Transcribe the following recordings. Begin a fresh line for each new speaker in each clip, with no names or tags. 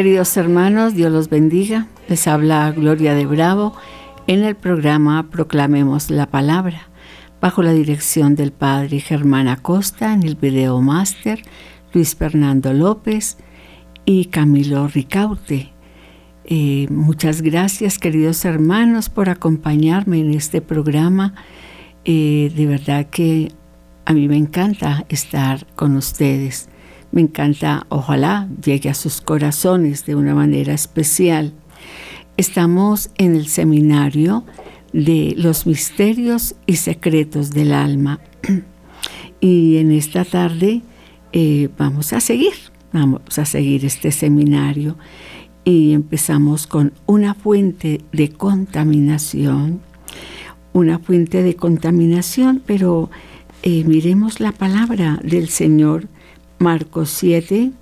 Queridos hermanos, Dios los bendiga. Les habla Gloria de Bravo en el programa Proclamemos la Palabra, bajo la dirección del Padre Germán Acosta en el video máster, Luis Fernando López y Camilo Ricaute. Eh, muchas gracias, queridos hermanos, por acompañarme en este programa. Eh, de verdad que a mí me encanta estar con ustedes. Me encanta, ojalá llegue a sus corazones de una manera especial. Estamos en el seminario de los misterios y secretos del alma. Y en esta tarde eh, vamos a seguir, vamos a seguir este seminario. Y empezamos con una fuente de contaminación. Una fuente de contaminación, pero eh, miremos la palabra del Señor Marcos 7,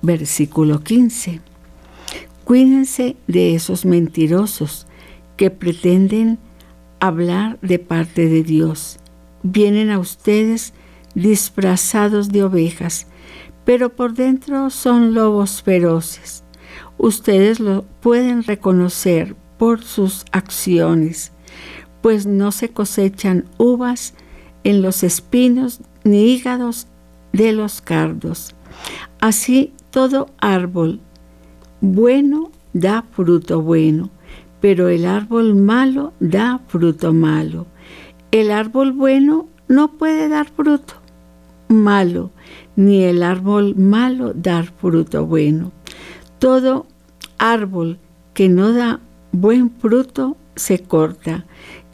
versículo 15. Cuídense de esos mentirosos que pretenden hablar de parte de Dios. Vienen a ustedes disfrazados de ovejas, pero por dentro son lobos feroces. Ustedes lo pueden reconocer por sus acciones, pues no se cosechan uvas en los espinos ni hígados de los cardos. Así todo árbol bueno da fruto bueno, pero el árbol malo da fruto malo. El árbol bueno no puede dar fruto malo, ni el árbol malo dar fruto bueno. Todo árbol que no da buen fruto se corta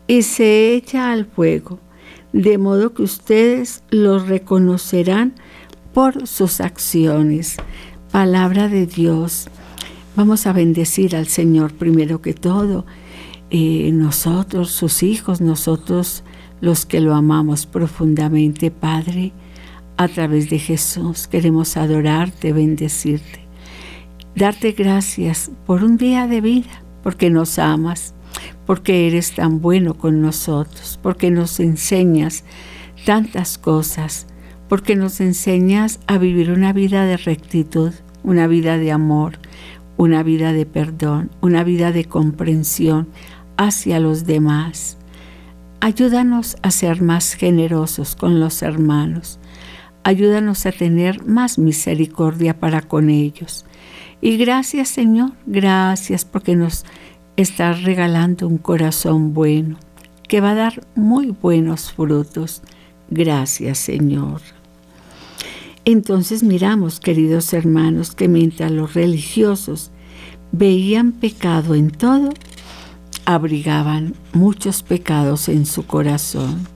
y se echa al fuego de modo que ustedes los reconocerán por sus acciones. Palabra de Dios. Vamos a bendecir al Señor primero que todo. Eh, nosotros, sus hijos, nosotros los que lo amamos profundamente, Padre, a través de Jesús, queremos adorarte, bendecirte, darte gracias por un día de vida, porque nos amas, porque eres tan bueno con nosotros, porque nos enseñas tantas cosas, porque nos enseñas a vivir una vida de rectitud, una vida de amor, una vida de perdón, una vida de comprensión hacia los demás. Ayúdanos a ser más generosos con los hermanos. Ayúdanos a tener más misericordia para con ellos. Y gracias Señor, gracias porque nos estás regalando un corazón bueno que va a dar muy buenos frutos. Gracias, Señor. Entonces miramos, queridos hermanos, que mientras los religiosos veían pecado en todo, abrigaban muchos pecados en su corazón.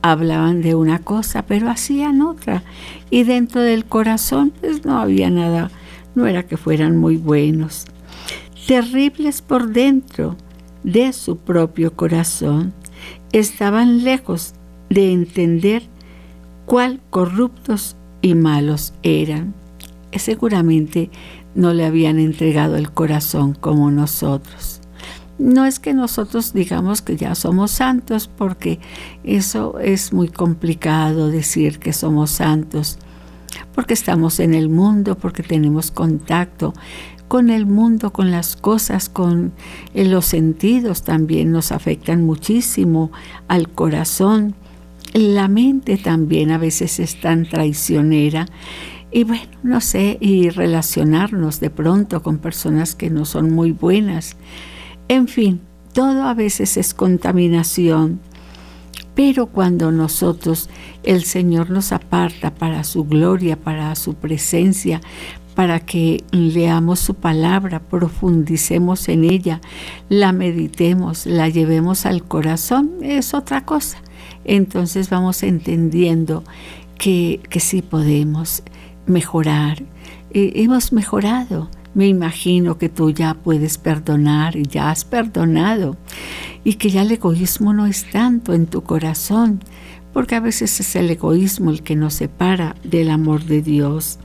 Hablaban de una cosa, pero hacían otra. Y dentro del corazón, pues no había nada, no era que fueran muy buenos terribles por dentro de su propio corazón, estaban lejos de entender cuál corruptos y malos eran. Seguramente no le habían entregado el corazón como nosotros. No es que nosotros digamos que ya somos santos, porque eso es muy complicado decir que somos santos, porque estamos en el mundo, porque tenemos contacto con el mundo, con las cosas, con eh, los sentidos también nos afectan muchísimo al corazón. La mente también a veces es tan traicionera. Y bueno, no sé, y relacionarnos de pronto con personas que no son muy buenas. En fin, todo a veces es contaminación. Pero cuando nosotros, el Señor nos aparta para su gloria, para su presencia, para que leamos su palabra, profundicemos en ella, la meditemos, la llevemos al corazón, es otra cosa. Entonces vamos entendiendo que, que sí podemos mejorar. Eh, hemos mejorado. Me imagino que tú ya puedes perdonar y ya has perdonado y que ya el egoísmo no es tanto en tu corazón, porque a veces es el egoísmo el que nos separa del amor de Dios.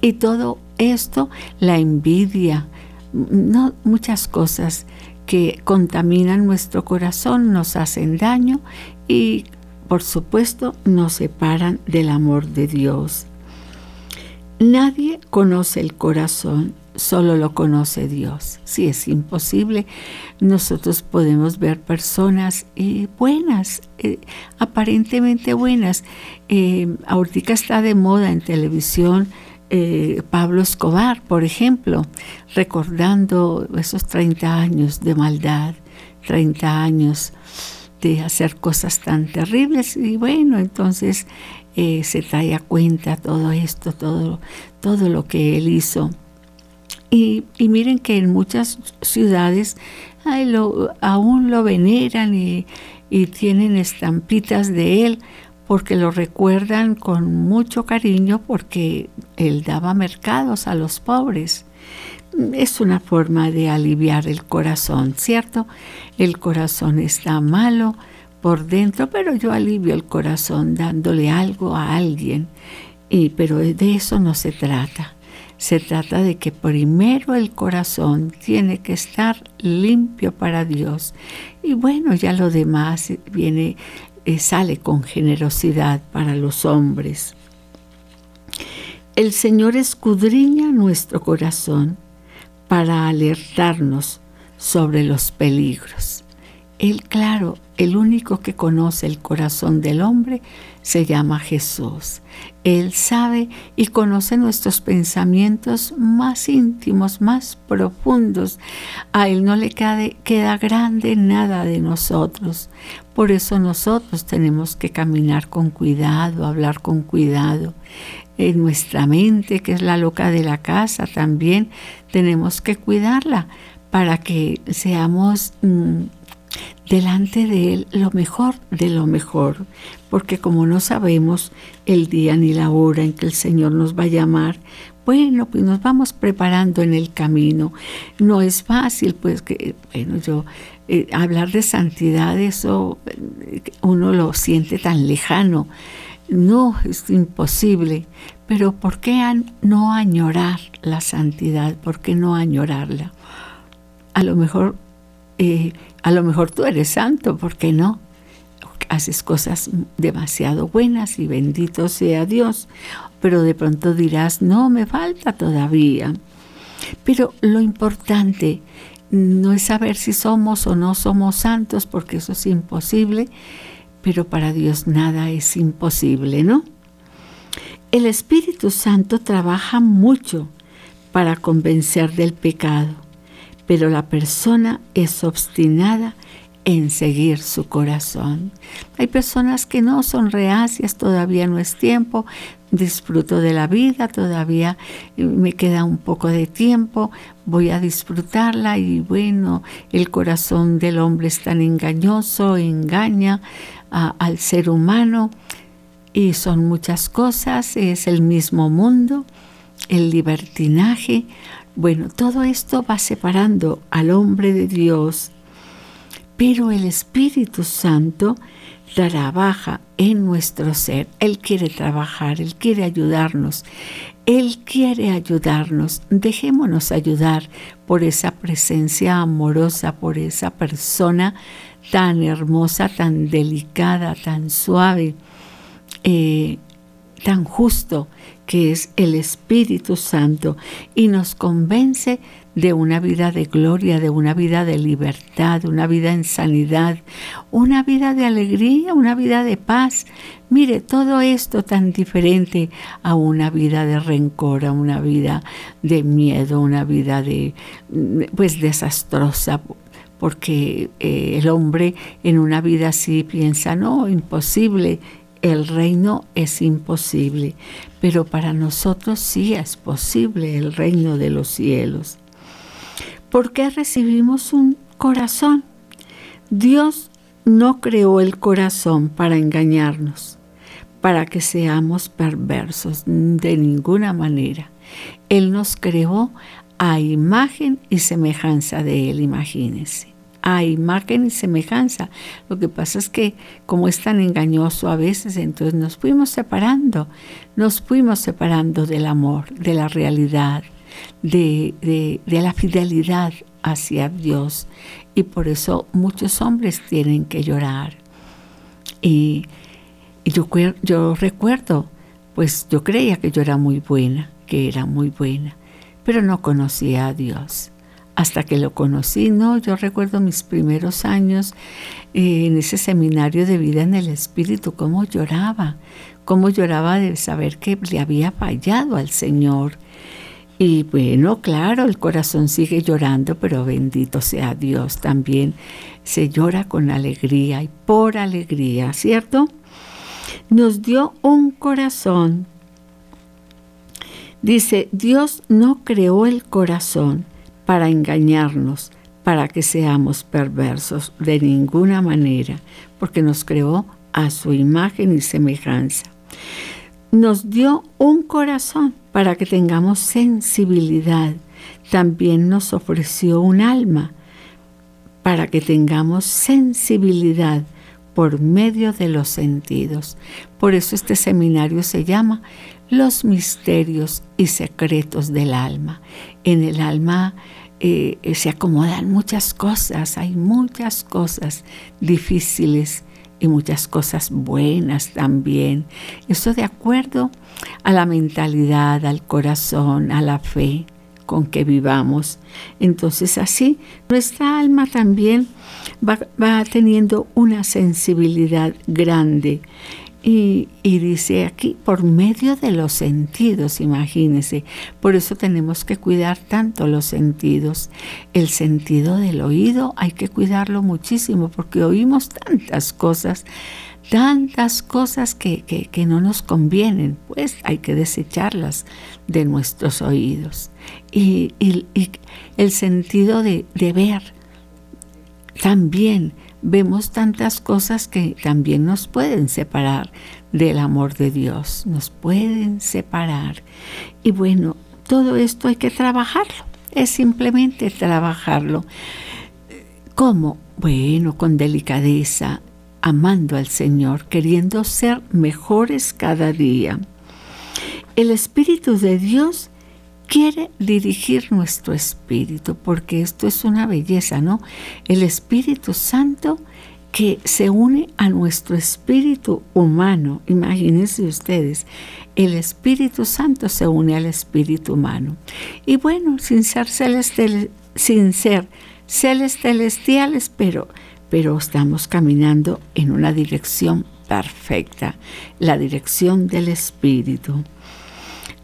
Y todo esto, la envidia, no, muchas cosas que contaminan nuestro corazón, nos hacen daño y por supuesto nos separan del amor de Dios. Nadie conoce el corazón, solo lo conoce Dios. Si es imposible, nosotros podemos ver personas eh, buenas, eh, aparentemente buenas. Eh, ahorita está de moda en televisión Pablo Escobar, por ejemplo, recordando esos 30 años de maldad, 30 años de hacer cosas tan terribles. Y bueno, entonces se trae a cuenta todo esto, todo, todo lo que él hizo. Y, miren que en muchas ciudades aún lo veneran y, tienen estampitas de él porque lo recuerdan con mucho cariño porque él daba mercados a los pobres. Es una forma de aliviar el corazón, ¿cierto? El corazón está malo por dentro, pero yo alivio el corazón dándole algo a alguien. Y, pero de eso no se trata. Se trata de que primero el corazón tiene que estar limpio para Dios. Y bueno, ya lo demás viene, eh, sale con generosidad para los hombres. El Señor escudriña nuestro corazón para alertarnos sobre los peligros. Él, claro, el único que conoce el corazón del hombre se llama Jesús. Él sabe y conoce nuestros pensamientos más íntimos, más profundos. A Él no le queda grande nada de nosotros. Por eso nosotros tenemos que caminar con cuidado, hablar con cuidado. En nuestra mente, que es la loca de la casa, también tenemos que cuidarla para que seamos... Mm, delante de Él lo mejor de lo mejor, porque como no sabemos el día ni la hora en que el Señor nos va a llamar, bueno, pues nos vamos preparando en el camino. No es fácil, pues que, bueno, yo, eh, hablar de santidad, eso eh, uno lo siente tan lejano. No, es imposible. Pero ¿por qué no añorar la santidad? ¿Por qué no añorarla? A lo mejor a lo mejor tú eres santo, ¿por qué no? Haces cosas demasiado buenas y bendito sea Dios, pero de pronto dirás, no, me falta todavía. Pero lo importante no es saber si somos o no somos santos, porque eso es imposible, pero para Dios nada es imposible, ¿no? El Espíritu Santo trabaja mucho para convencer del pecado pero la persona es obstinada en seguir su corazón. Hay personas que no son reacias, todavía no es tiempo, disfruto de la vida, todavía me queda un poco de tiempo, voy a disfrutarla y bueno, el corazón del hombre es tan engañoso, engaña al ser humano y son muchas cosas, es el mismo mundo, el libertinaje, bueno, todo esto va separando al hombre de Dios, pero el Espíritu Santo trabaja en nuestro ser. Él quiere trabajar, Él quiere ayudarnos, Él quiere ayudarnos. Dejémonos ayudar por esa presencia amorosa, por esa persona tan hermosa, tan delicada, tan suave, eh, tan justo que es el Espíritu Santo y nos convence de una vida de gloria, de una vida de libertad, una vida en sanidad, una vida de alegría, una vida de paz. Mire, todo esto tan diferente a una vida de rencor, a una vida de miedo, una vida de pues desastrosa, porque eh, el hombre en una vida así piensa, no, imposible, el reino es imposible, pero para nosotros sí es posible el reino de los cielos. ¿Por qué recibimos un corazón? Dios no creó el corazón para engañarnos, para que seamos perversos de ninguna manera. Él nos creó a imagen y semejanza de Él, imagínense a imagen y semejanza. Lo que pasa es que como es tan engañoso a veces, entonces nos fuimos separando, nos fuimos separando del amor, de la realidad, de, de, la fidelidad hacia Dios. Y por eso muchos hombres tienen que llorar. Y, yo, yo recuerdo, pues yo creía que yo era muy buena, que era muy buena, pero no conocía a Dios. Hasta que lo conocí, no, yo recuerdo mis primeros años eh, en ese seminario de vida en el Espíritu, cómo lloraba, cómo lloraba de saber que le había fallado al Señor. Y bueno, claro, el corazón sigue llorando, pero bendito sea Dios también. Se llora con alegría y por alegría, ¿cierto? Nos dio un corazón Dice, Dios no creó el corazón para engañarnos, para que seamos perversos de ninguna manera, porque nos creó a su imagen y semejanza. Nos dio un corazón para que tengamos sensibilidad. También nos ofreció un alma para que tengamos sensibilidad por medio de los sentidos. Por eso este seminario se llama los misterios y secretos del alma. En el alma eh, se acomodan muchas cosas, hay muchas cosas difíciles y muchas cosas buenas también. Eso de acuerdo a la mentalidad, al corazón, a la fe con que vivamos. Entonces así nuestra alma también va, va teniendo una sensibilidad grande y, dice aquí, por medio de los sentidos, imagínense. Por eso tenemos que cuidar tanto los sentidos. El sentido del oído hay que cuidarlo muchísimo porque oímos tantas cosas, tantas cosas que, no nos convienen. Pues hay que desecharlas de nuestros oídos. Y, el sentido de ver también vemos tantas cosas que también nos pueden separar del amor de Dios, nos pueden separar. Y bueno, todo esto hay que trabajarlo, es simplemente trabajarlo. ¿Cómo? Bueno, con delicadeza, amando al Señor, queriendo ser mejores cada día. El Espíritu de Dios quiere dirigir nuestro espíritu, porque esto es una belleza, ¿no? El Espíritu Santo que se une a nuestro espíritu humano. Imagínense ustedes, el Espíritu Santo se une al espíritu humano. Y bueno, sin ser, celestiales, sin ser celestiales, pero, pero estamos caminando en una dirección perfecta, la dirección del Espíritu.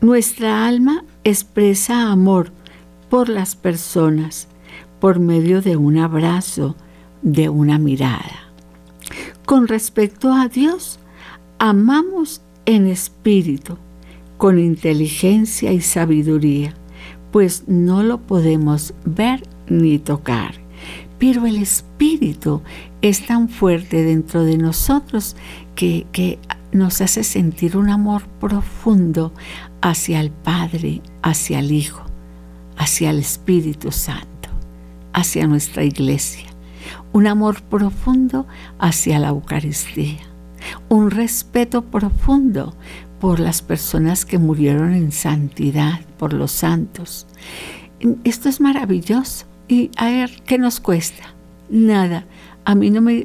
Nuestra alma expresa amor por las personas por medio de un abrazo, de una mirada. Con respecto a Dios, amamos en espíritu, con inteligencia y sabiduría, pues no lo podemos ver ni tocar. Pero el espíritu es tan fuerte dentro de nosotros que, que nos hace sentir un amor profundo hacia el Padre, hacia el Hijo, hacia el Espíritu Santo, hacia nuestra iglesia. Un amor profundo hacia la Eucaristía. Un respeto profundo por las personas que murieron en santidad, por los santos. Esto es maravilloso. Y a ver, ¿qué nos cuesta? Nada. A mí no me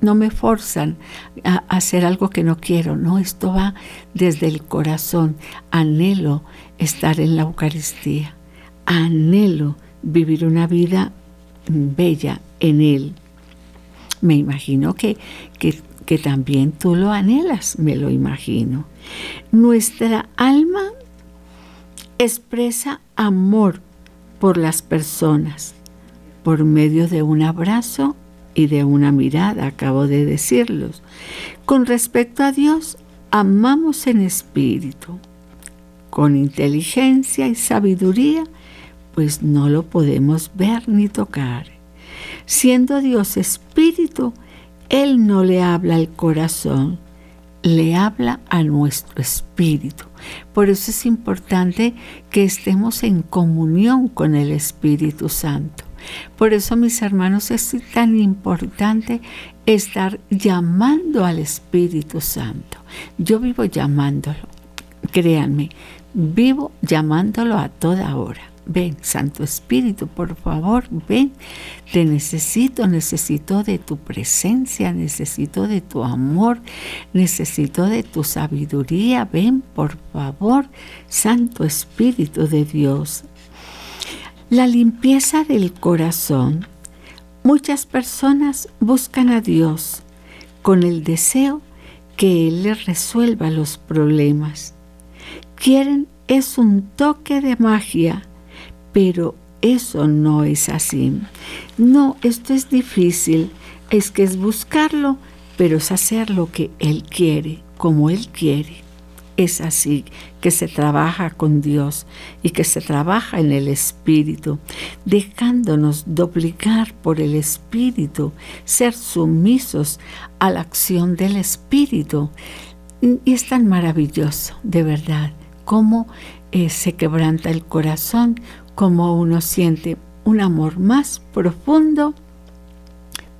no me forzan a hacer algo que no quiero, no, esto va desde el corazón. Anhelo estar en la Eucaristía, anhelo vivir una vida bella en Él. Me imagino que, que, que también tú lo anhelas, me lo imagino. Nuestra alma expresa amor por las personas por medio de un abrazo y de una mirada, acabo de decirlos. Con respecto a Dios, amamos en espíritu, con inteligencia y sabiduría, pues no lo podemos ver ni tocar. Siendo Dios espíritu, Él no le habla al corazón, le habla a nuestro espíritu. Por eso es importante que estemos en comunión con el Espíritu Santo. Por eso, mis hermanos, es tan importante estar llamando al Espíritu Santo. Yo vivo llamándolo, créanme, vivo llamándolo a toda hora. ven, Santo Espíritu, por favor, ven, te necesito, necesito de tu presencia, necesito de tu amor, necesito de tu sabiduría, ven, por favor, Santo Espíritu de Dios. La limpieza del corazón. Muchas personas buscan a Dios con el deseo que Él les resuelva los problemas. Quieren es un toque de magia, pero eso no es así. No, esto es difícil, es que es buscarlo, pero es hacer lo que Él quiere, como Él quiere. Es así que se trabaja con Dios y que se trabaja en el Espíritu, dejándonos duplicar por el Espíritu, ser sumisos a la acción del Espíritu. Y es tan maravilloso, de verdad, cómo eh, se quebranta el corazón, cómo uno siente un amor más profundo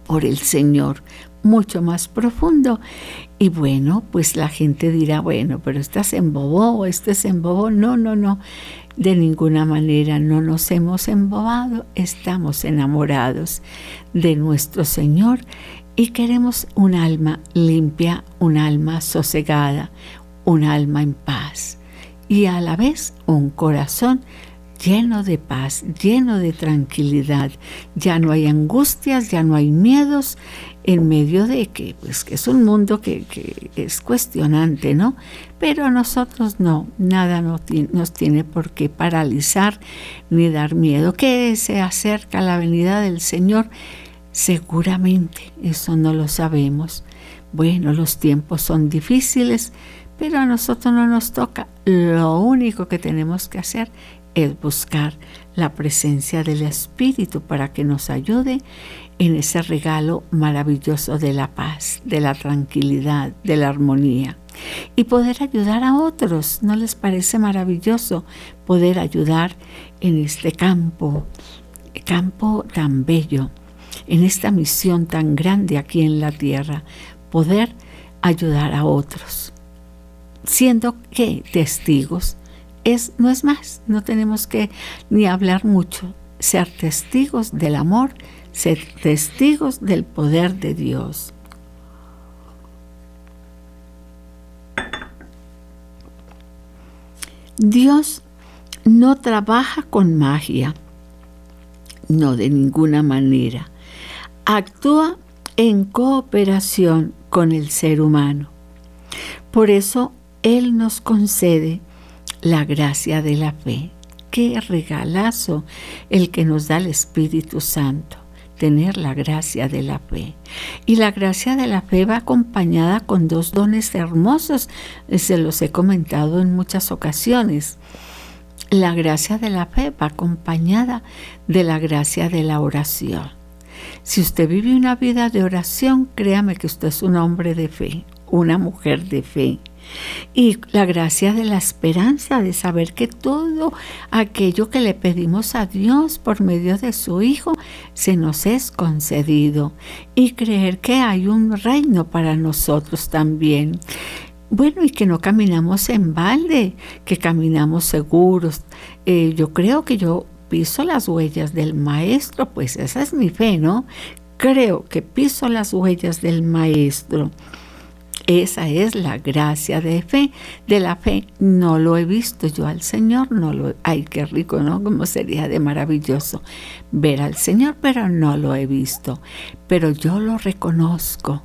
por el Señor, mucho más profundo. Y bueno, pues la gente dirá, bueno, pero estás embobó, este es embobó. No, no, no, de ninguna manera no nos hemos embobado, estamos enamorados de nuestro Señor y queremos un alma limpia, un alma sosegada, un alma en paz y a la vez un corazón lleno de paz, lleno de tranquilidad. Ya no hay angustias, ya no hay miedos en medio de que, pues, que es un mundo que, que es cuestionante, ¿no? Pero a nosotros no, nada nos nos tiene por qué paralizar ni dar miedo. Que se acerca la venida del Señor, seguramente, eso no lo sabemos. Bueno, los tiempos son difíciles, pero a nosotros no nos toca. Lo único que tenemos que hacer es buscar la presencia del Espíritu para que nos ayude en ese regalo maravilloso de la paz, de la tranquilidad, de la armonía. Y poder ayudar a otros, ¿no les parece maravilloso poder ayudar en este campo, campo tan bello, en esta misión tan grande aquí en la tierra, poder ayudar a otros? siendo que testigos es, no es más, no tenemos que ni hablar mucho, ser testigos del amor, ser testigos del poder de Dios. Dios no trabaja con magia, no de ninguna manera. Actúa en cooperación con el ser humano. Por eso él nos concede la gracia de la fe. Qué regalazo el que nos da el Espíritu Santo, tener la gracia de la fe. Y la gracia de la fe va acompañada con dos dones hermosos, se los he comentado en muchas ocasiones. La gracia de la fe va acompañada de la gracia de la oración. Si usted vive una vida de oración, créame que usted es un hombre de fe, una mujer de fe. Y la gracia de la esperanza, de saber que todo aquello que le pedimos a Dios por medio de su Hijo se nos es concedido. Y creer que hay un reino para nosotros también. Bueno, y que no caminamos en balde, que caminamos seguros. Eh, yo creo que yo piso las huellas del Maestro, pues esa es mi fe, ¿no? Creo que piso las huellas del Maestro. Esa es la gracia de fe, de la fe. No lo he visto yo al Señor, no lo, ay, qué rico, ¿no? Como sería de maravilloso ver al Señor, pero no lo he visto. Pero yo lo reconozco.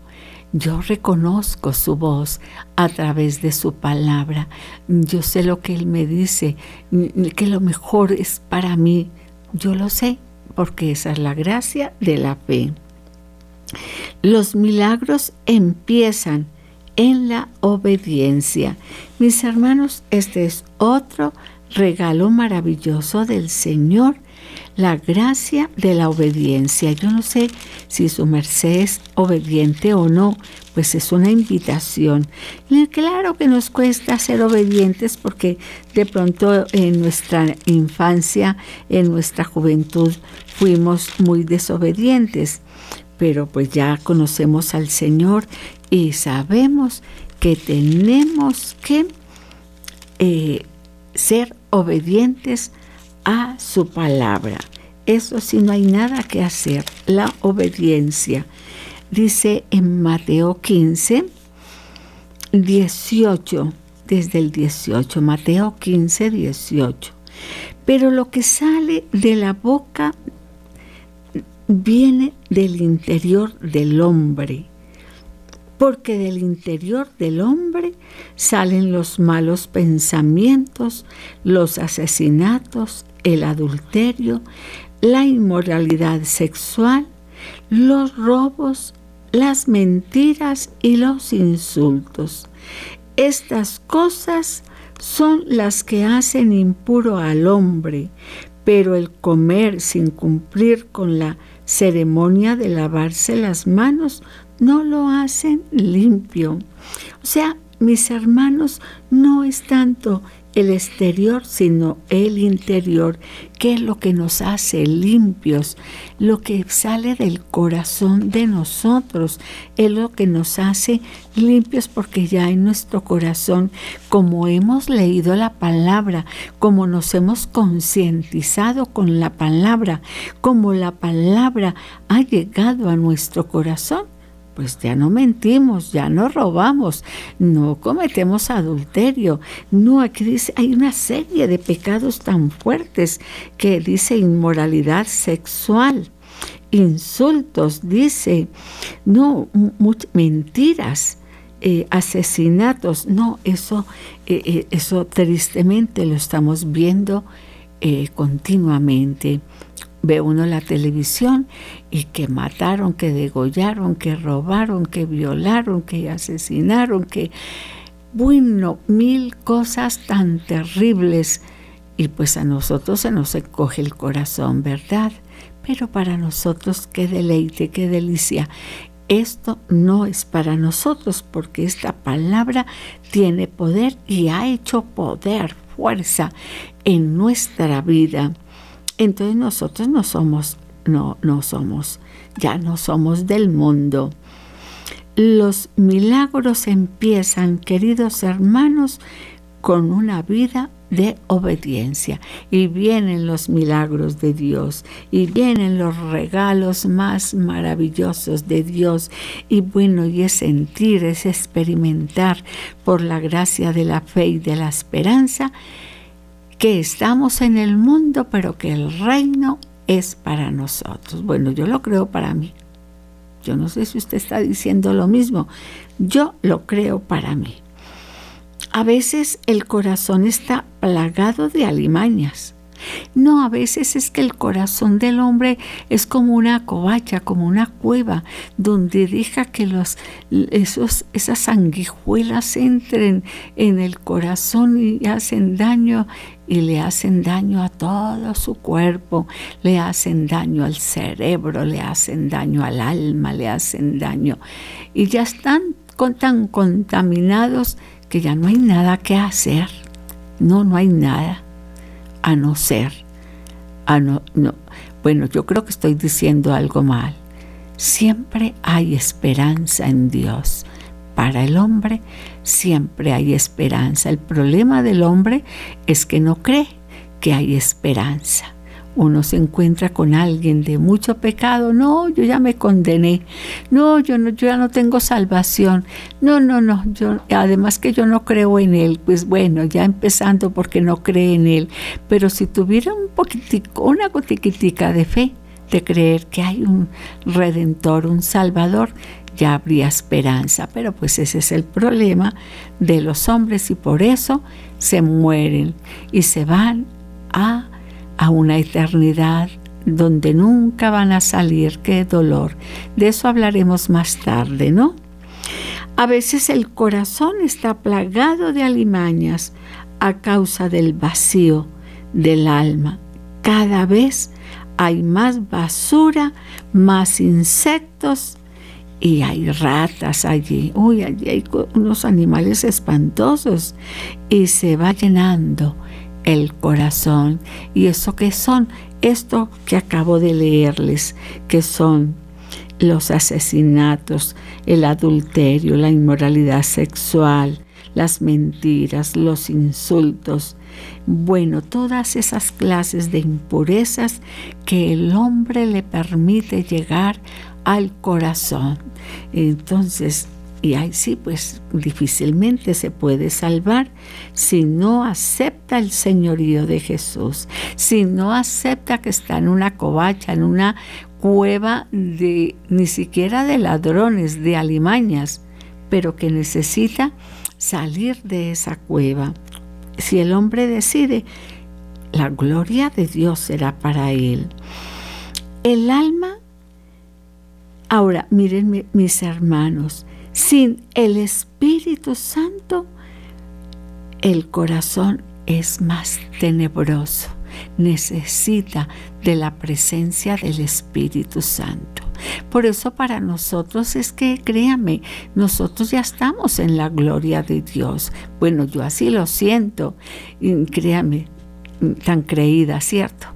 Yo reconozco su voz a través de su palabra. Yo sé lo que Él me dice, que lo mejor es para mí. Yo lo sé, porque esa es la gracia de la fe. Los milagros empiezan en la obediencia. Mis hermanos, este es otro regalo maravilloso del Señor, la gracia de la obediencia. Yo no sé si su merced es obediente o no, pues es una invitación. Y claro que nos cuesta ser obedientes porque de pronto en nuestra infancia, en nuestra juventud, fuimos muy desobedientes pero pues ya conocemos al Señor y sabemos que tenemos que eh, ser obedientes a su palabra. Eso sí, no hay nada que hacer. La obediencia. Dice en Mateo 15, 18, desde el 18, Mateo 15, 18. Pero lo que sale de la boca viene del interior del hombre, porque del interior del hombre salen los malos pensamientos, los asesinatos, el adulterio, la inmoralidad sexual, los robos, las mentiras y los insultos. Estas cosas son las que hacen impuro al hombre, pero el comer sin cumplir con la ceremonia de lavarse las manos no lo hacen limpio. O sea, mis hermanos, no es tanto el exterior, sino el interior, que es lo que nos hace limpios, lo que sale del corazón de nosotros, es lo que nos hace limpios porque ya en nuestro corazón, como hemos leído la palabra, como nos hemos concientizado con la palabra, como la palabra ha llegado a nuestro corazón, pues ya no mentimos, ya no robamos, no cometemos adulterio. No, aquí dice, hay una serie de pecados tan fuertes que dice inmoralidad sexual, insultos, dice, no, mentiras. Eh, asesinatos, no, eso, eh, eh, eso tristemente lo estamos viendo continuamente ve uno la televisión y que mataron, que degollaron, que robaron, que violaron, que asesinaron, que, bueno, mil cosas tan terribles. Y pues a nosotros se nos encoge el corazón, ¿verdad? Pero para nosotros qué deleite, qué delicia. Esto no es para nosotros porque esta palabra tiene poder y ha hecho poder, fuerza en nuestra vida entonces nosotros no somos, no, no somos, ya no somos del mundo. Los milagros empiezan, queridos hermanos, con una vida de obediencia. Y vienen los milagros de Dios, y vienen los regalos más maravillosos de Dios. Y bueno, y es sentir, es experimentar por la gracia de la fe y de la esperanza que estamos en el mundo, pero que el reino es para nosotros. Bueno, yo lo creo para mí. Yo no sé si usted está diciendo lo mismo. Yo lo creo para mí. A veces el corazón está plagado de alimañas. No, a veces es que el corazón del hombre es como una covacha, como una cueva, donde deja que los, esos, esas sanguijuelas entren en el corazón y hacen daño y le hacen daño a todo su cuerpo, le hacen daño al cerebro, le hacen daño al alma, le hacen daño. Y ya están tan contaminados que ya no hay nada que hacer. No, no hay nada a no ser, a no, no. Bueno, yo creo que estoy diciendo algo mal. Siempre hay esperanza en Dios. Para el hombre siempre hay esperanza. El problema del hombre es que no cree que hay esperanza uno se encuentra con alguien de mucho pecado, no, yo ya me condené, no, yo, no, ya no tengo salvación, no, no, no, además que yo no creo en Él, pues bueno, ya empezando porque no cree en Él, pero si tuviera un poquitico, una gotiquitica de fe, de creer que hay un redentor, un salvador, ya habría esperanza, pero pues ese es el problema de los hombres y por eso se mueren y se van a a una eternidad donde nunca van a salir, qué dolor. De eso hablaremos más tarde, ¿no? A veces el corazón está plagado de alimañas a causa del vacío del alma. Cada vez hay más basura, más insectos y hay ratas allí. Uy, allí hay unos animales espantosos y se va llenando el corazón. ¿Y eso qué son? Esto que acabo de leerles, que son los asesinatos, el adulterio, la inmoralidad sexual, las mentiras, los insultos, bueno, todas esas clases de impurezas que el hombre le permite llegar al corazón. Entonces, y ahí sí, pues difícilmente se puede salvar si no acepta el señorío de Jesús, si no acepta que está en una covacha, en una cueva de ni siquiera de ladrones, de alimañas, pero que necesita salir de esa cueva. Si el hombre decide, la gloria de Dios será para él. El alma, ahora miren mis hermanos, sin el Espíritu Santo, el corazón es más tenebroso. Necesita de la presencia del Espíritu Santo. Por eso para nosotros es que, créame, nosotros ya estamos en la gloria de Dios. Bueno, yo así lo siento. créame, tan creída, ¿cierto?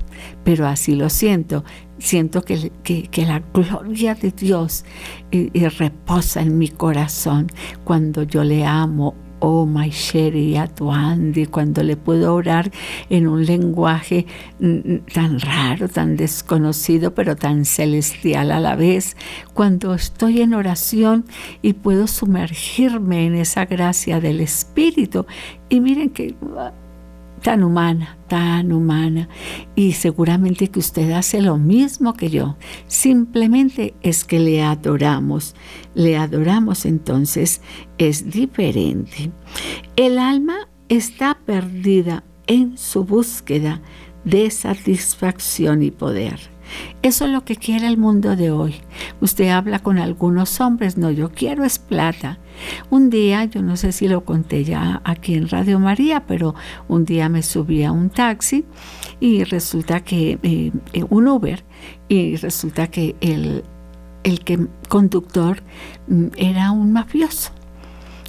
Pero así lo siento siento que, la gloria de Dios y, reposa en mi corazón cuando yo le amo. Oh, my Sherry, Andy, cuando le puedo orar en un lenguaje mm, mm, tan raro, tan desconocido, pero tan celestial a la vez, cuando estoy en oración y puedo sumergirme en esa gracia del Espíritu. Y miren que tan humana, tan humana. Y seguramente que usted hace lo mismo que yo. Simplemente es que le adoramos. Le adoramos entonces es diferente. El alma está perdida en su búsqueda de satisfacción y poder. Eso es lo que quiere el mundo de hoy. Usted habla con algunos hombres, no, yo quiero es plata. Un día, yo no sé si lo conté ya aquí en Radio María, pero un día me subí a un taxi y resulta que, eh, eh, un Uber, y resulta que el, el que, conductor mm, era un mafioso.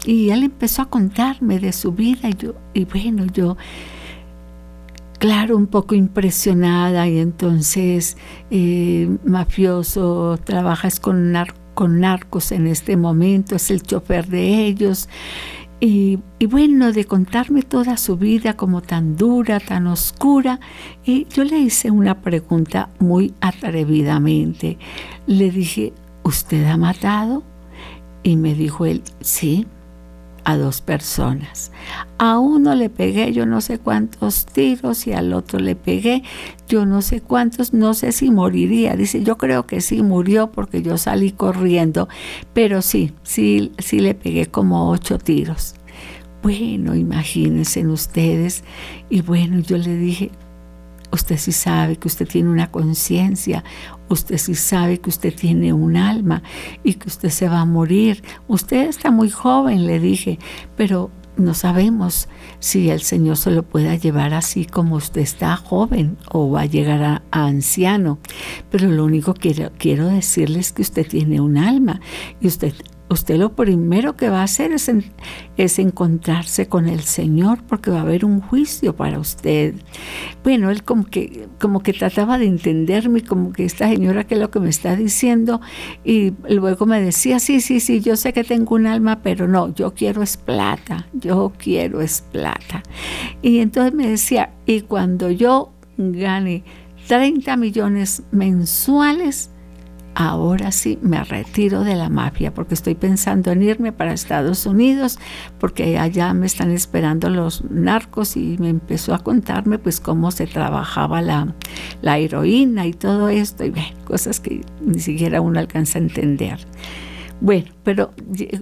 Y él empezó a contarme de su vida y yo, y bueno, yo claro, un poco impresionada y entonces eh, mafioso, trabajas con, con narcos en este momento, es el chofer de ellos. Y, y, bueno, de contarme toda su vida como tan dura, tan oscura, y yo le hice una pregunta muy atrevidamente. Le dije, ¿usted ha matado? Y me dijo él, sí a dos personas. A uno le pegué yo no sé cuántos tiros y al otro le pegué yo no sé cuántos, no sé si moriría. Dice, yo creo que sí murió porque yo salí corriendo, pero sí, sí, sí le pegué como ocho tiros. Bueno, imagínense ustedes. Y bueno, yo le dije, usted sí sabe que usted tiene una conciencia, usted sí sabe que usted tiene un alma y que usted se va a morir. Usted está muy joven, le dije, pero no sabemos si el Señor se lo pueda llevar así como usted está joven o va a llegar a, anciano. Pero lo único que quiero decirles es que usted tiene un alma y usted usted lo primero que va a hacer es, es, encontrarse con el Señor porque va a haber un juicio para usted. Bueno, él como que, como que trataba de entenderme, como que esta señora que es lo que me está diciendo y luego me decía, sí, sí, sí, yo sé que tengo un alma, pero no, yo quiero es plata, yo quiero es plata. Y entonces me decía, y cuando yo gane 30 millones mensuales, ahora sí me retiro de la mafia porque estoy pensando en irme para Estados Unidos porque allá me están esperando los narcos y me empezó a contarme pues cómo se trabajaba la, la heroína y todo esto y cosas que ni siquiera uno alcanza a entender. Bueno, pero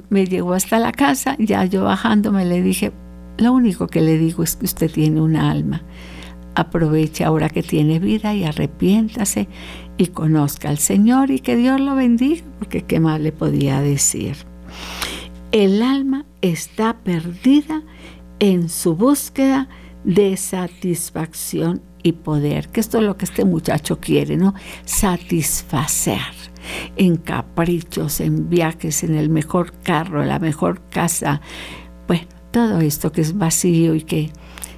me llegó hasta la casa, ya yo bajando me le dije, lo único que le digo es que usted tiene una alma aproveche ahora que tiene vida y arrepiéntase y conozca al Señor y que Dios lo bendiga, porque qué más le podía decir. El alma está perdida en su búsqueda de satisfacción y poder, que esto es lo que este muchacho quiere, ¿no? Satisfacer en caprichos, en viajes, en el mejor carro, en la mejor casa, bueno, todo esto que es vacío y que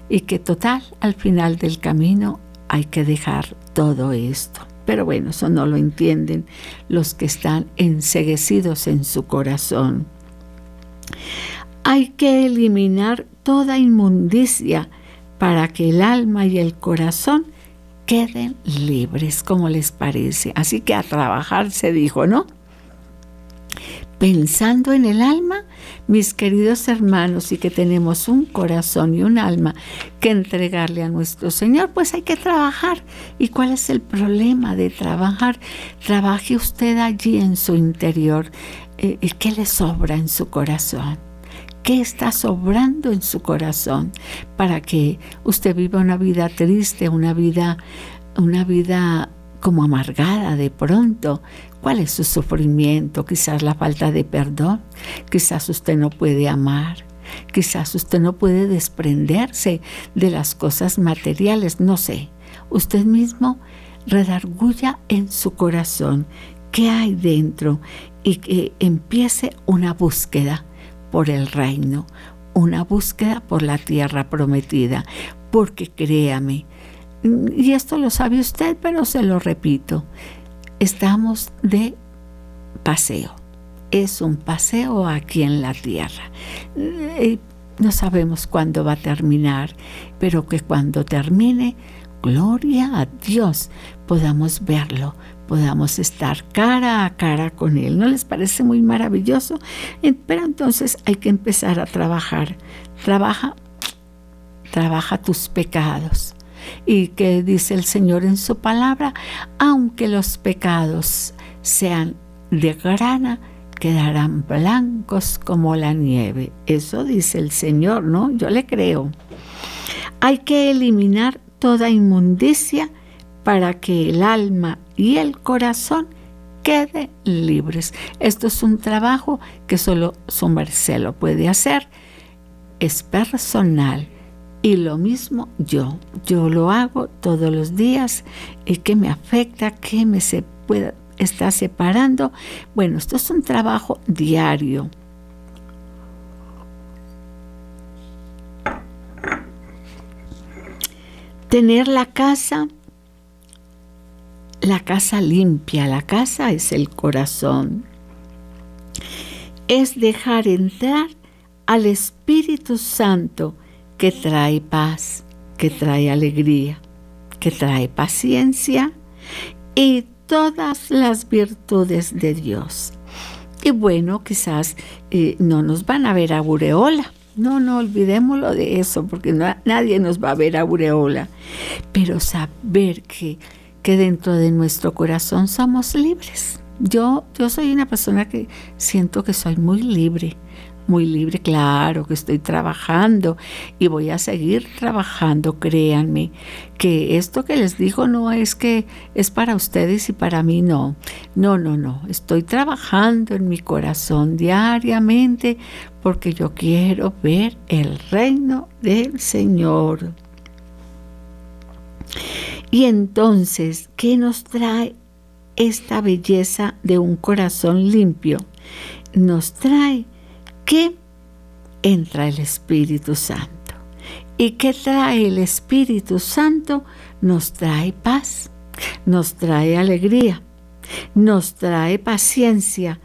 y que total, al final del camino hay que dejar todo esto. Pero bueno, eso no lo entienden los que están enseguecidos en su corazón. Hay que eliminar toda inmundicia para que el alma y el corazón queden libres, como les parece. Así que a trabajar se dijo, ¿no? Pensando en el alma, mis queridos hermanos, y que tenemos un corazón y un alma que entregarle a nuestro Señor, pues hay que trabajar. ¿Y cuál es el problema de trabajar? Trabaje usted allí en su interior. Eh, ¿Qué le sobra en su corazón? ¿Qué está sobrando en su corazón para que usted viva una vida triste, una vida, una vida como amargada de pronto? ¿Cuál es su sufrimiento? Quizás la falta de perdón, quizás usted no puede amar, quizás usted no puede desprenderse de las cosas materiales, no sé. Usted mismo redarguya en su corazón qué hay dentro y que empiece una búsqueda por el reino, una búsqueda por la tierra prometida, porque créame, y esto lo sabe usted, pero se lo repito, estamos de paseo. Es un paseo aquí en la tierra. Eh, no sabemos cuándo va a terminar, pero que cuando termine, gloria a Dios, podamos verlo, podamos estar cara a cara con Él. ¿No les parece muy maravilloso? Pero entonces hay que empezar a trabajar. Trabaja, trabaja tus pecados. Y que dice el Señor en su palabra, aunque los pecados sean de grana, quedarán blancos como la nieve. Eso dice el Señor, ¿no? Yo le creo. Hay que eliminar toda inmundicia para que el alma y el corazón queden libres. Esto es un trabajo que solo su merced lo puede hacer. Es personal. Y lo mismo yo. Yo lo hago todos los días y que me afecta, que me se pueda, está separando. Bueno, esto es un trabajo diario. Tener la casa la casa limpia, la casa es el corazón. Es dejar entrar al Espíritu Santo que trae paz, que trae alegría, que trae paciencia y todas las virtudes de Dios. Y bueno, quizás eh, no nos van a ver a Bureola. No, no olvidémoslo de eso, porque nadie nos va a ver a. Pero saber que que dentro de nuestro corazón somos libres. Yo, yo soy una persona que siento que soy muy libre, muy libre, claro que estoy trabajando y voy a seguir trabajando, créanme, que esto que les digo no es que es para ustedes y para mí no, no, no, no, estoy trabajando en mi corazón diariamente porque yo quiero ver el reino del Señor. Y entonces, ¿qué nos trae esta belleza de un corazón limpio? Nos trae que entra el Espíritu Santo. ¿Y qué trae el Espíritu Santo? Nos trae paz, nos trae alegría, nos trae paciencia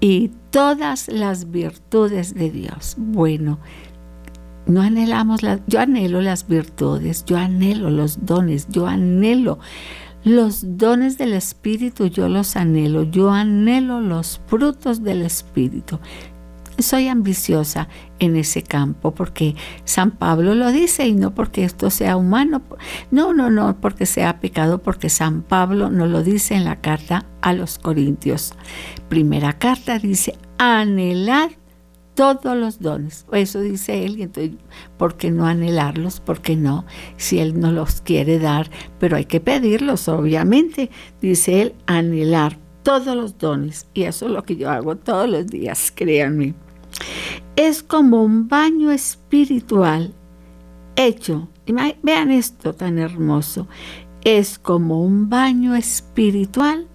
y todas las virtudes de Dios. Bueno, no anhelamos, la, yo anhelo las virtudes, yo anhelo los dones, yo anhelo los dones del Espíritu, yo los anhelo, yo anhelo los frutos del Espíritu. Soy ambiciosa en ese campo porque San Pablo lo dice y no porque esto sea humano, no, no, no, porque sea pecado, porque San Pablo nos lo dice en la carta a los Corintios. Primera carta dice, anhelad todos los dones. Eso dice él, y entonces, ¿por qué no anhelarlos? ¿Por qué no? Si él no los quiere dar, pero hay que pedirlos, obviamente. Dice él, anhelar todos los dones. Y eso es lo que yo hago todos los días, créanme. Es como un baño espiritual hecho. Vean esto tan hermoso. Es como un baño espiritual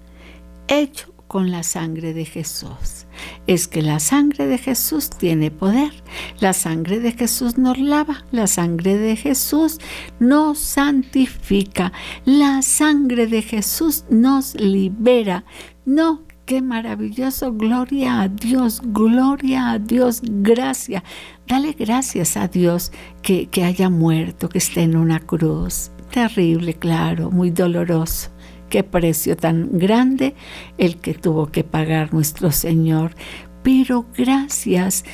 hecho con la sangre de Jesús. Es que la sangre de Jesús tiene poder. La sangre de Jesús nos lava. La sangre de Jesús nos santifica. La sangre de Jesús nos libera. No qué maravilloso, gloria a Dios, gloria a Dios, gracias. Dale gracias a Dios que, que haya muerto, que esté en una cruz. Terrible, claro, muy doloroso. Qué precio tan grande el que tuvo que pagar nuestro Señor. Pero gracias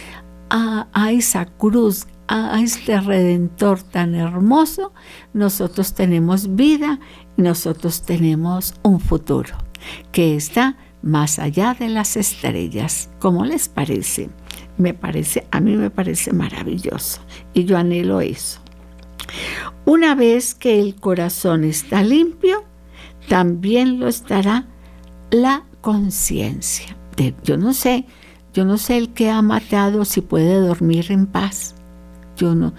a, a esa cruz, a este redentor tan hermoso, nosotros tenemos vida nosotros tenemos un futuro que está más allá de las estrellas. ¿Cómo les parece? Me parece, a mí me parece maravilloso y yo anhelo eso. Una vez que el corazón está limpio, también lo estará la conciencia. Yo no sé, yo no sé el que ha matado si puede dormir en paz. Yo no,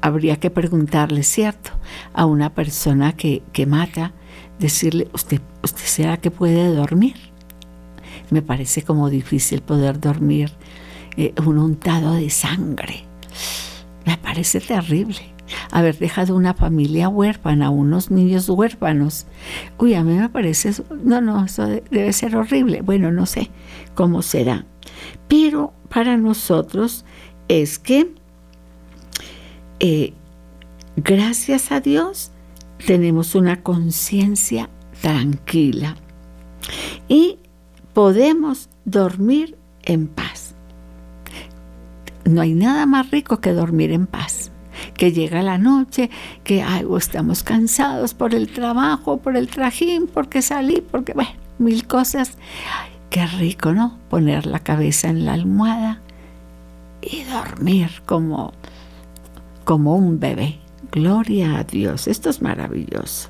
habría que preguntarle, ¿cierto? A una persona que, que mata, decirle, ¿usted, ¿usted será que puede dormir? Me parece como difícil poder dormir eh, un untado de sangre. Me parece terrible haber dejado una familia huérfana, unos niños huérfanos. Uy, a mí me parece, no, no, eso debe ser horrible. Bueno, no sé cómo será. Pero para nosotros es que, eh, gracias a Dios, tenemos una conciencia tranquila y podemos dormir en paz. No hay nada más rico que dormir en paz que llega la noche, que ay, estamos cansados por el trabajo, por el trajín, porque salí, porque, bueno, mil cosas. qué rico, ¿no? Poner la cabeza en la almohada y dormir como, como un bebé. Gloria a Dios, esto es maravilloso.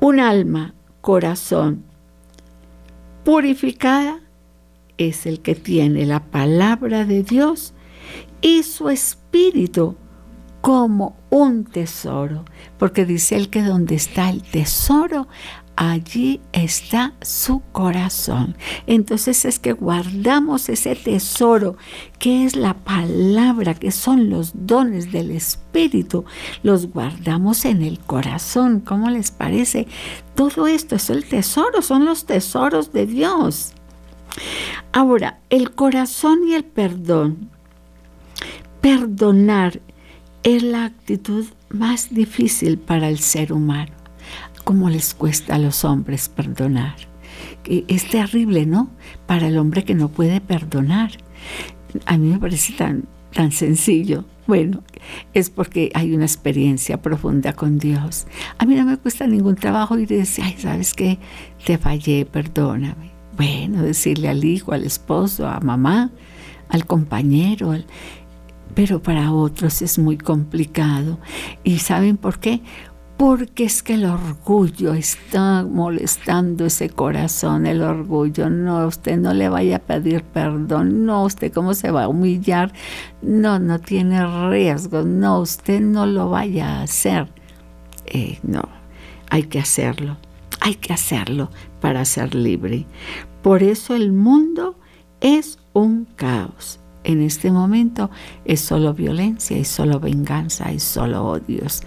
Un alma, corazón purificada es el que tiene la palabra de Dios y su espíritu como un tesoro, porque dice él que donde está el tesoro, allí está su corazón. Entonces es que guardamos ese tesoro que es la palabra, que son los dones del Espíritu, los guardamos en el corazón. ¿Cómo les parece? Todo esto es el tesoro, son los tesoros de Dios. Ahora, el corazón y el perdón. Perdonar es la actitud más difícil para el ser humano. ¿Cómo les cuesta a los hombres perdonar? Es terrible, ¿no? Para el hombre que no puede perdonar. A mí me parece tan, tan sencillo. Bueno, es porque hay una experiencia profunda con Dios. A mí no me cuesta ningún trabajo ir y decir, ay, ¿sabes qué? Te fallé, perdóname. Bueno, decirle al hijo, al esposo, a mamá, al compañero, al, pero para otros es muy complicado. ¿Y saben por qué? Porque es que el orgullo está molestando ese corazón, el orgullo. No, usted no le vaya a pedir perdón. No, usted cómo se va a humillar. No, no tiene riesgo. No, usted no lo vaya a hacer. Eh, no, hay que hacerlo. Hay que hacerlo para ser libre. Por eso el mundo es un caos en este momento es solo violencia, es solo venganza, es solo odios,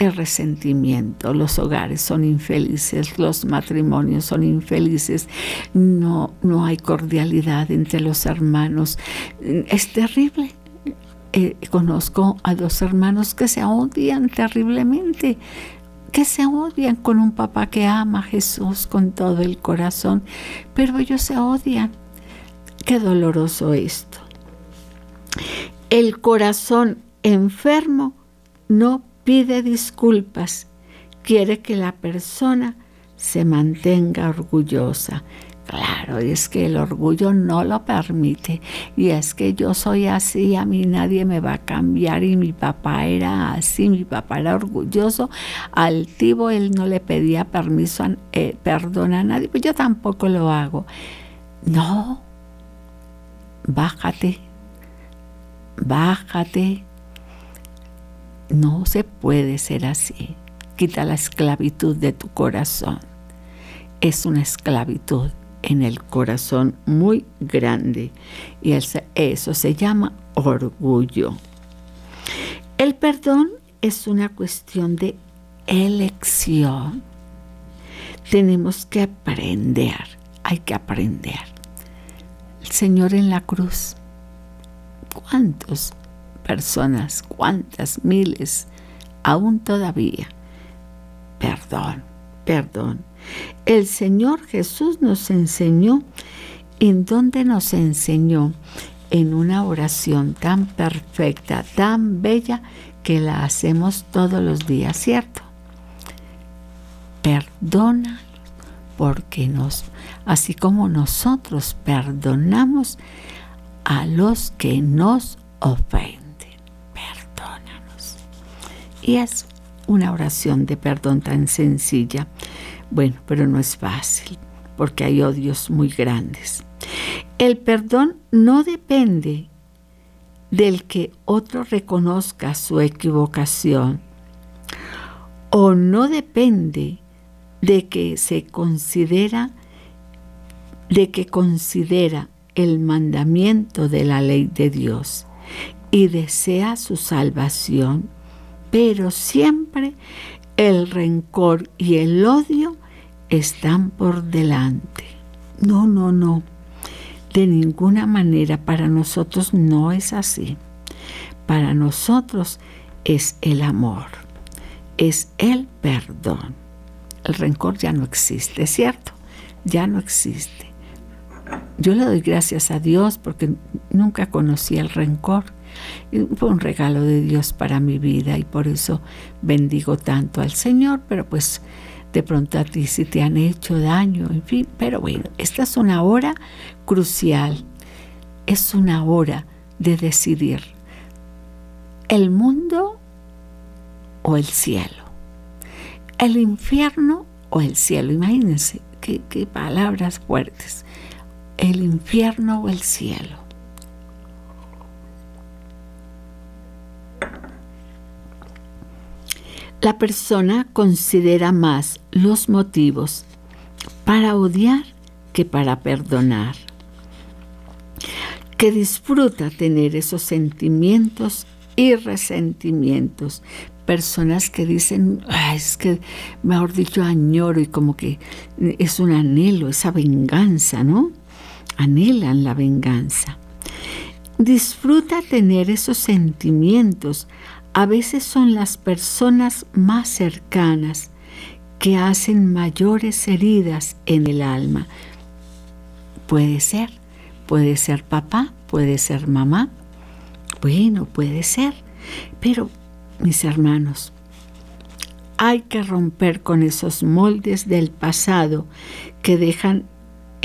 el resentimiento, los hogares son infelices, los matrimonios son infelices, no, no hay cordialidad entre los hermanos. Es terrible. Eh, conozco a dos hermanos que se odian terriblemente que se odian con un papá que ama a Jesús con todo el corazón, pero ellos se odian. Qué doloroso esto. El corazón enfermo no pide disculpas, quiere que la persona se mantenga orgullosa. Claro, es que el orgullo no lo permite. Y es que yo soy así, a mí nadie me va a cambiar. Y mi papá era así, mi papá era orgulloso, altivo, él no le pedía permiso, eh, perdón a nadie, pues yo tampoco lo hago. No, bájate, bájate. No se puede ser así. Quita la esclavitud de tu corazón. Es una esclavitud en el corazón muy grande y eso se llama orgullo. El perdón es una cuestión de elección. Tenemos que aprender hay que aprender. El Señor en la cruz. ¿Cuántas personas, cuántas miles, aún todavía? Perdón, perdón. El Señor Jesús nos enseñó, ¿en dónde nos enseñó? En una oración tan perfecta, tan bella, que la hacemos todos los días, ¿cierto? Perdona porque nos, así como nosotros perdonamos a los que nos ofenden. Perdónanos. Y es una oración de perdón tan sencilla. Bueno, pero no es fácil porque hay odios muy grandes. El perdón no depende del que otro reconozca su equivocación o no depende de que se considera de que considera el mandamiento de la ley de Dios y desea su salvación, pero siempre el rencor y el odio están por delante. No, no, no. De ninguna manera para nosotros no es así. Para nosotros es el amor, es el perdón el rencor ya no existe, ¿cierto? Ya no existe. Yo le doy gracias a Dios porque nunca conocí el rencor. Fue un regalo de Dios para mi vida y por eso bendigo tanto al Señor, pero pues de pronto a ti si te han hecho daño, en fin, pero bueno, esta es una hora crucial, es una hora de decidir el mundo o el cielo el infierno o el cielo. Imagínense qué, palabras fuertes. El infierno o el cielo. La persona considera más los motivos para odiar que para perdonar, que disfruta tener esos sentimientos y resentimientos, personas que dicen, es que, mejor dicho, añoro y como que es un anhelo, esa venganza, ¿no? Anhelan la venganza. Disfruta tener esos sentimientos. A veces son las personas más cercanas que hacen mayores heridas en el alma. Puede ser, puede ser papá, puede ser mamá. Bueno, puede ser, pero mis hermanos, hay que romper con esos moldes del pasado que dejan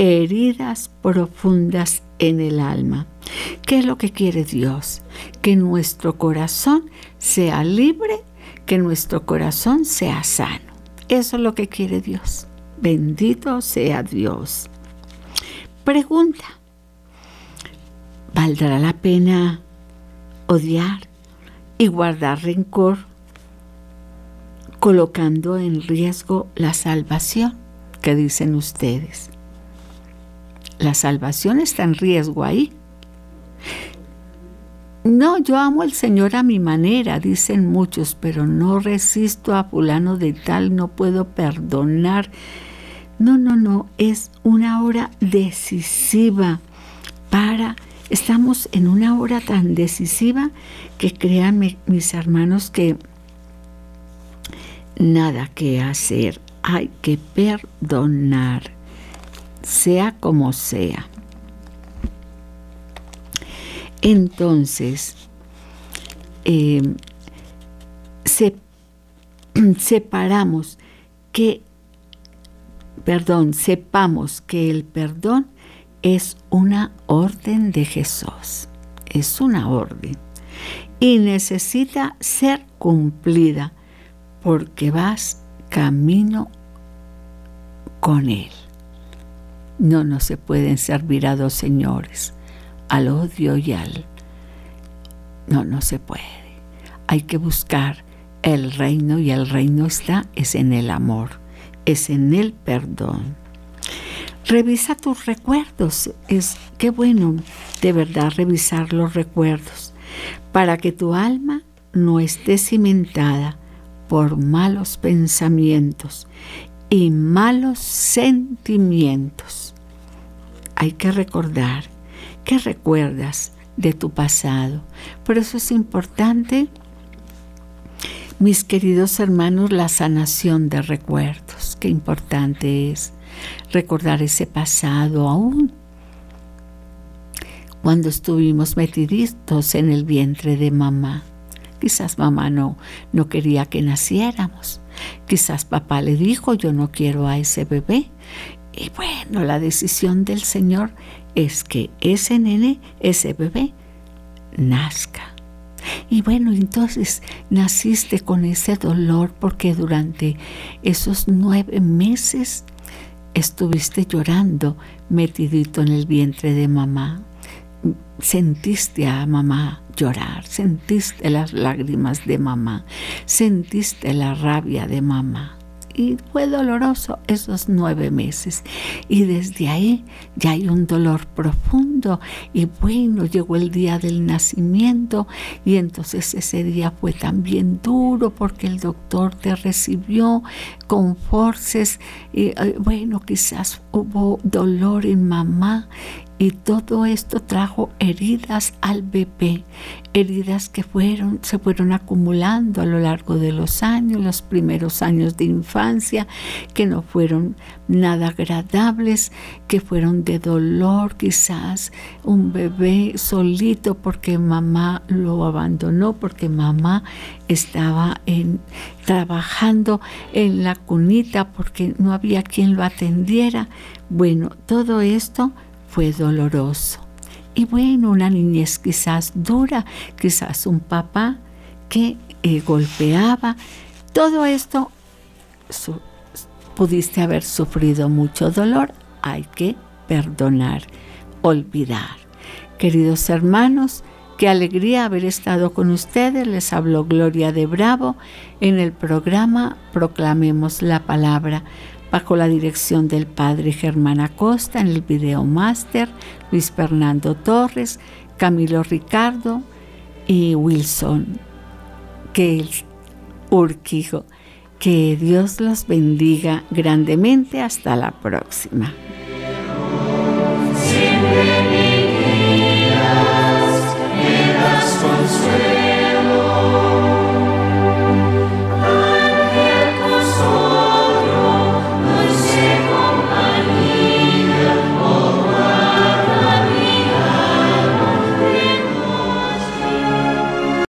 heridas profundas en el alma. ¿Qué es lo que quiere Dios? Que nuestro corazón sea libre, que nuestro corazón sea sano. Eso es lo que quiere Dios. Bendito sea Dios. Pregunta, ¿valdrá la pena odiar? y guardar rencor, colocando en riesgo la salvación que dicen ustedes. La salvación está en riesgo ahí. No, yo amo al Señor a mi manera, dicen muchos, pero no resisto a fulano de tal, no puedo perdonar. No, no, no, es una hora decisiva para Estamos en una hora tan decisiva que créanme, mis hermanos, que nada que hacer, hay que perdonar, sea como sea. Entonces, em, separamos que, perdón, sepamos que el perdón es una orden de Jesús, es una orden y necesita ser cumplida porque vas camino con Él. No, no se pueden servir a dos señores, al odio y al... No, no se puede. Hay que buscar el reino y el reino está, es en el amor, es en el perdón. Revisa tus recuerdos. Es qué bueno de verdad revisar los recuerdos para que tu alma no esté cimentada por malos pensamientos y malos sentimientos. hay que recordar. ¿Qué recuerdas de tu pasado? Por eso es importante, mis queridos hermanos, la sanación de recuerdos. Qué importante es recordar ese pasado aún cuando estuvimos metiditos en el vientre de mamá. Quizás mamá no, no quería que naciéramos. Quizás papá le dijo, yo no quiero a ese bebé. Y bueno, la decisión del Señor es que ese nene, ese bebé, nazca. Y bueno, entonces naciste con ese dolor porque durante esos nueve meses estuviste llorando metidito en el vientre de mamá. Sentiste a mamá llorar, sentiste las lágrimas de mamá, sentiste la rabia de mamá. Y fue doloroso esos nueve meses. Y desde ahí ya hay un dolor profundo. Y bueno, llegó el día del nacimiento. Y entonces ese día fue también duro porque el doctor te recibió con forces. Y eh, bueno, quizás hubo dolor en mamá y todo esto trajo heridas al bebé, heridas que fueron, se fueron acumulando a lo largo de los años, los primeros años de infancia, que no fueron nada agradables, que fueron de dolor, quizás un bebé solito porque mamá lo abandonó, porque mamá estaba trabajando en la cunita porque no había quien lo atendiera. Bueno, todo esto fue doloroso. Y bueno, una niñez quizás dura, quizás un papá que eh, golpeaba. Todo esto pudiste haber sufrido mucho dolor. Hay que perdonar, olvidar. Queridos hermanos, qué alegría haber estado con ustedes. Les habló Gloria de Bravo en el programa Proclamemos la Palabra bajo la dirección del padre Germán Acosta en el video máster, Luis Fernando Torres, Camilo Ricardo y Wilson que Urquijo. Que Dios los bendiga grandemente. Hasta la próxima. Consuelo.